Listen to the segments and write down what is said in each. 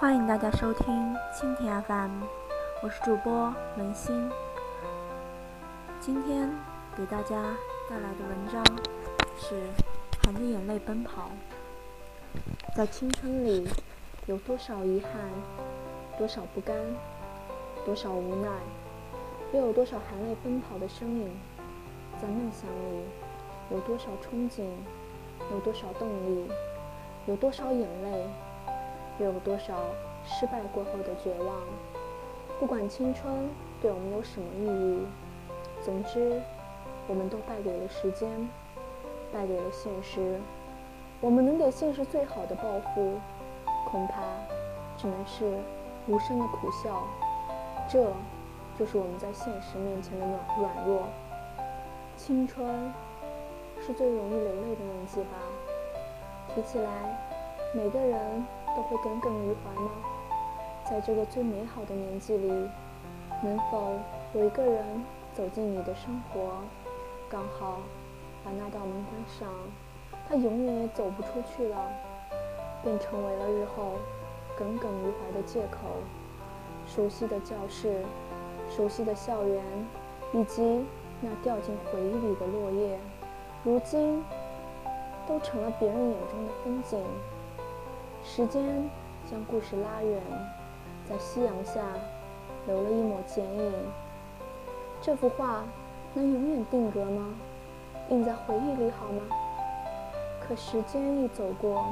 欢迎大家收听蜻蜓 FM，我是主播文心。今天给大家带来的文章是《含着眼泪奔跑》。在青春里，有多少遗憾，多少不甘，多少无奈，又有多少含泪奔跑的身影？在梦想里，有多少憧憬，有多少动力，有多少眼泪？又有多少失败过后的绝望？不管青春对我们有什么意义，总之，我们都败给了时间，败给了现实。我们能给现实最好的报复，恐怕只能是无声的苦笑。这，就是我们在现实面前的软软弱。青春，是最容易流泪的年纪吧？提起来，每个人。都会耿耿于怀吗？在这个最美好的年纪里，能否有一个人走进你的生活，刚好把那道门关上，他永远也走不出去了，便成为了日后耿耿于怀的借口。熟悉的教室，熟悉的校园，以及那掉进回忆里的落叶，如今都成了别人眼中的风景。时间将故事拉远，在夕阳下留了一抹剪影。这幅画能永远定格吗？印在回忆里好吗？可时间一走过，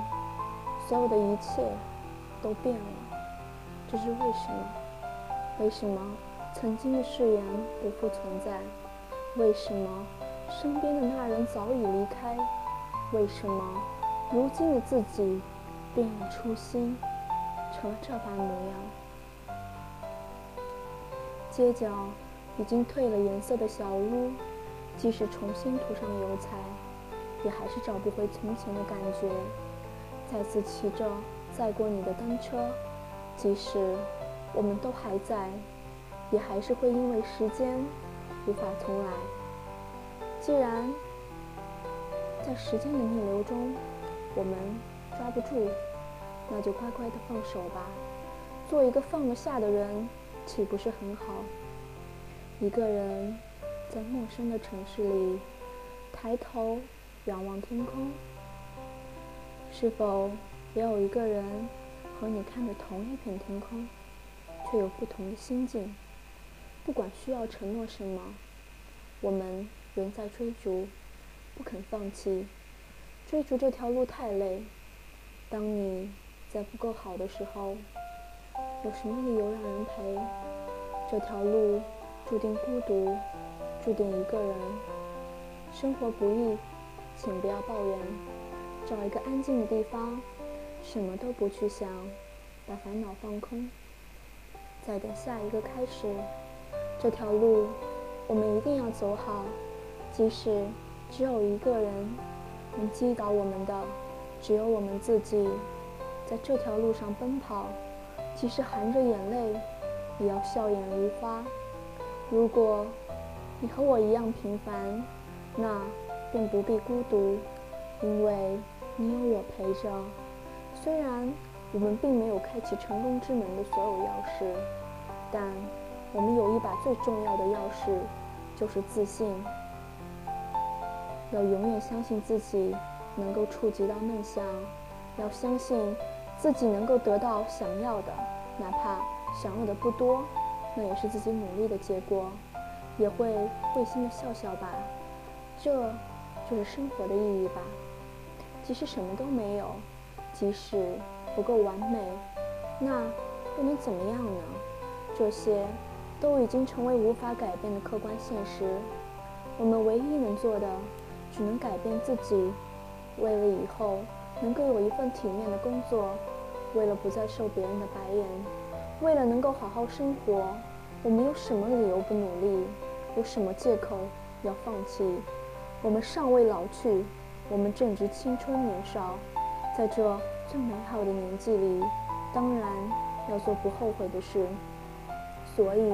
所有的一切都变了。这是为什么？为什么曾经的誓言不复存在？为什么身边的那人早已离开？为什么如今的自己？变了初心，成了这般模样。街角已经褪了颜色的小屋，即使重新涂上油彩，也还是找不回从前的感觉。再次骑着载过你的单车，即使我们都还在，也还是会因为时间无法重来。既然在时间的逆流中，我们抓不住。那就乖乖的放手吧，做一个放得下的人，岂不是很好？一个人在陌生的城市里，抬头仰望天空，是否也有一个人和你看着同一片天空，却有不同的心境？不管需要承诺什么，我们仍在追逐，不肯放弃。追逐这条路太累，当你。在不够好的时候，有什么理由让人陪？这条路注定孤独，注定一个人。生活不易，请不要抱怨。找一个安静的地方，什么都不去想，把烦恼放空，再等下一个开始。这条路，我们一定要走好，即使只有一个人能击倒我们的，只有我们自己。在这条路上奔跑，即使含着眼泪，也要笑颜如花。如果你和我一样平凡，那便不必孤独，因为你有我陪着。虽然我们并没有开启成功之门的所有钥匙，但我们有一把最重要的钥匙，就是自信。要永远相信自己能够触及到梦想，要相信。自己能够得到想要的，哪怕想要的不多，那也是自己努力的结果，也会会心的笑笑吧。这就是生活的意义吧。即使什么都没有，即使不够完美，那又能怎么样呢？这些都已经成为无法改变的客观现实。我们唯一能做的，只能改变自己，为了以后。能够有一份体面的工作，为了不再受别人的白眼，为了能够好好生活，我们有什么理由不努力？有什么借口要放弃？我们尚未老去，我们正值青春年少，在这最美好的年纪里，当然要做不后悔的事。所以，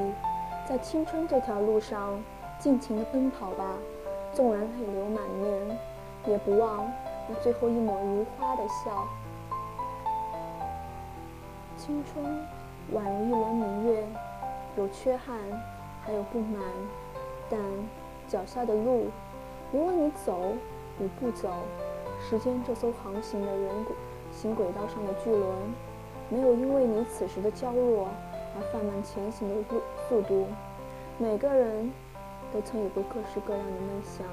在青春这条路上，尽情的奔跑吧，纵然泪流满面，也不忘。最后一抹如花的笑，青春宛如一轮明月，有缺憾，还有不满，但脚下的路，无论你走与不走，时间这艘航行的人行轨道上的巨轮，没有因为你此时的娇弱而放慢前行的路速度。每个人都曾有过各式各样的梦想，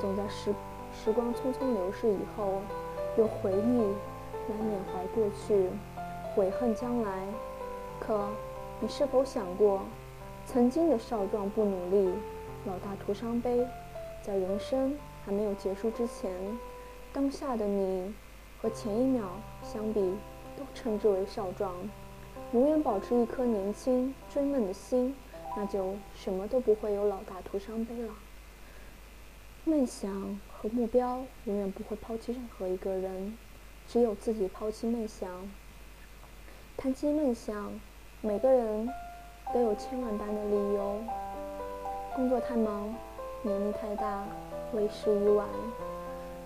总在时时光匆匆流逝以后，有回忆来缅怀过去。悔恨将来，可你是否想过，曾经的少壮不努力，老大徒伤悲，在人生还没有结束之前，当下的你和前一秒相比，都称之为少壮。永远保持一颗年轻追梦的心，那就什么都不会有老大徒伤悲了。梦想和目标永远不会抛弃任何一个人，只有自己抛弃梦想。谈及梦想，每个人都有千万般的理由：工作太忙，年龄太大，为时已晚。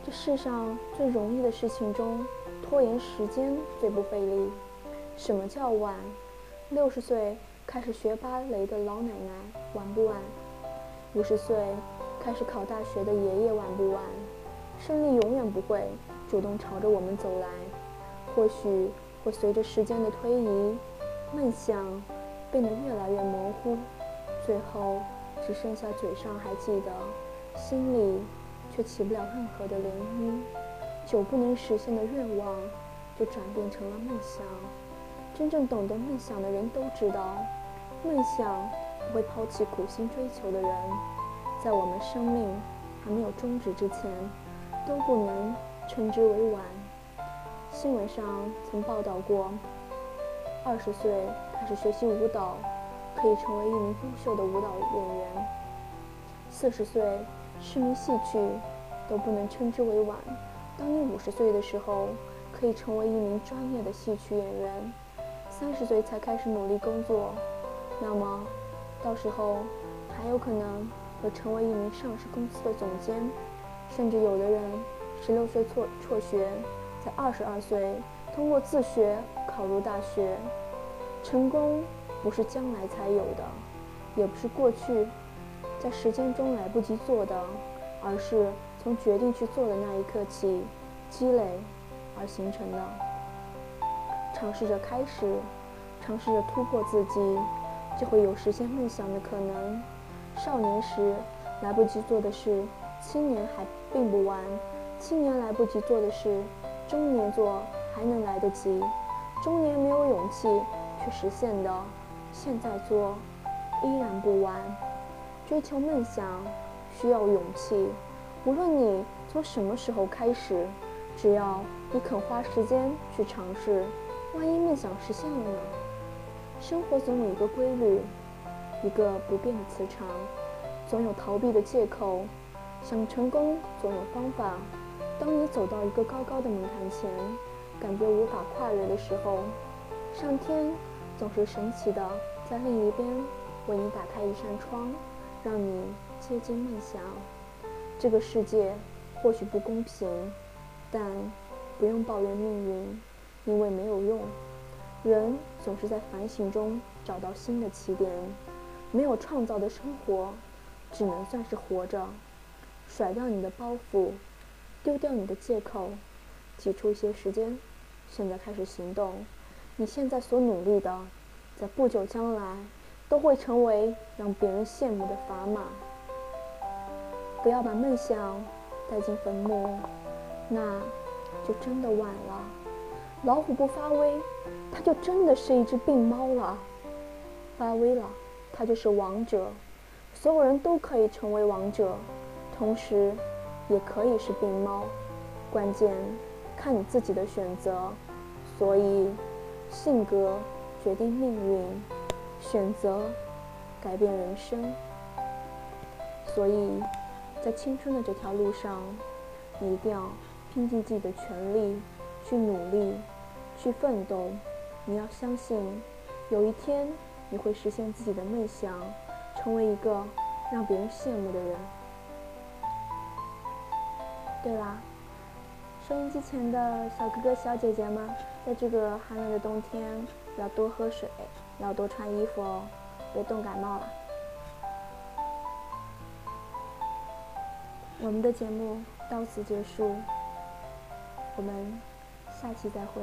这世上最容易的事情中，拖延时间最不费力。什么叫晚？六十岁开始学芭蕾的老奶奶晚不晚？五十岁开始考大学的爷爷晚不晚？胜利永远不会主动朝着我们走来。或许。会随着时间的推移，梦想变得越来越模糊，最后只剩下嘴上还记得，心里却起不了任何的涟漪。久不能实现的愿望，就转变成了梦想。真正懂得梦想的人都知道，梦想不会抛弃苦心追求的人。在我们生命还没有终止之前，都不能称之为晚。新闻上曾报道过，二十岁开始学习舞蹈，可以成为一名优秀的舞蹈演员；四十岁痴迷戏剧，都不能称之为晚。当你五十岁的时候，可以成为一名专业的戏曲演员；三十岁才开始努力工作，那么到时候还有可能和成为一名上市公司的总监，甚至有的人十六岁辍辍学。在二十二岁通过自学考入大学，成功不是将来才有的，也不是过去在时间中来不及做的，而是从决定去做的那一刻起积累而形成的。尝试着开始，尝试着突破自己，就会有实现梦想的可能。少年时来不及做的事，青年还并不晚；青年来不及做的事。中年做还能来得及，中年没有勇气去实现的，现在做依然不晚。追求梦想需要勇气，无论你从什么时候开始，只要你肯花时间去尝试，万一梦想实现了呢？生活总有一个规律，一个不变的磁场，总有逃避的借口，想成功总有方法。当你走到一个高高的门槛前，感觉无法跨越的时候，上天总是神奇的在另一边为你打开一扇窗，让你接近梦想。这个世界或许不公平，但不用抱怨命运，因为没有用。人总是在反省中找到新的起点。没有创造的生活，只能算是活着。甩掉你的包袱。丢掉你的借口，挤出一些时间，现在开始行动。你现在所努力的，在不久将来都会成为让别人羡慕的砝码。不要把梦想带进坟墓，那就真的晚了。老虎不发威，它就真的是一只病猫了；发威了，它就是王者。所有人都可以成为王者，同时。也可以是病猫，关键看你自己的选择。所以，性格决定命运，选择改变人生。所以，在青春的这条路上，你一定要拼尽自己的全力去努力，去奋斗。你要相信，有一天你会实现自己的梦想，成为一个让别人羡慕的人。对啦，收音机前的小哥哥小姐姐们，在这个寒冷的冬天要多喝水，要多穿衣服哦，别冻感冒了。我们的节目到此结束，我们下期再会。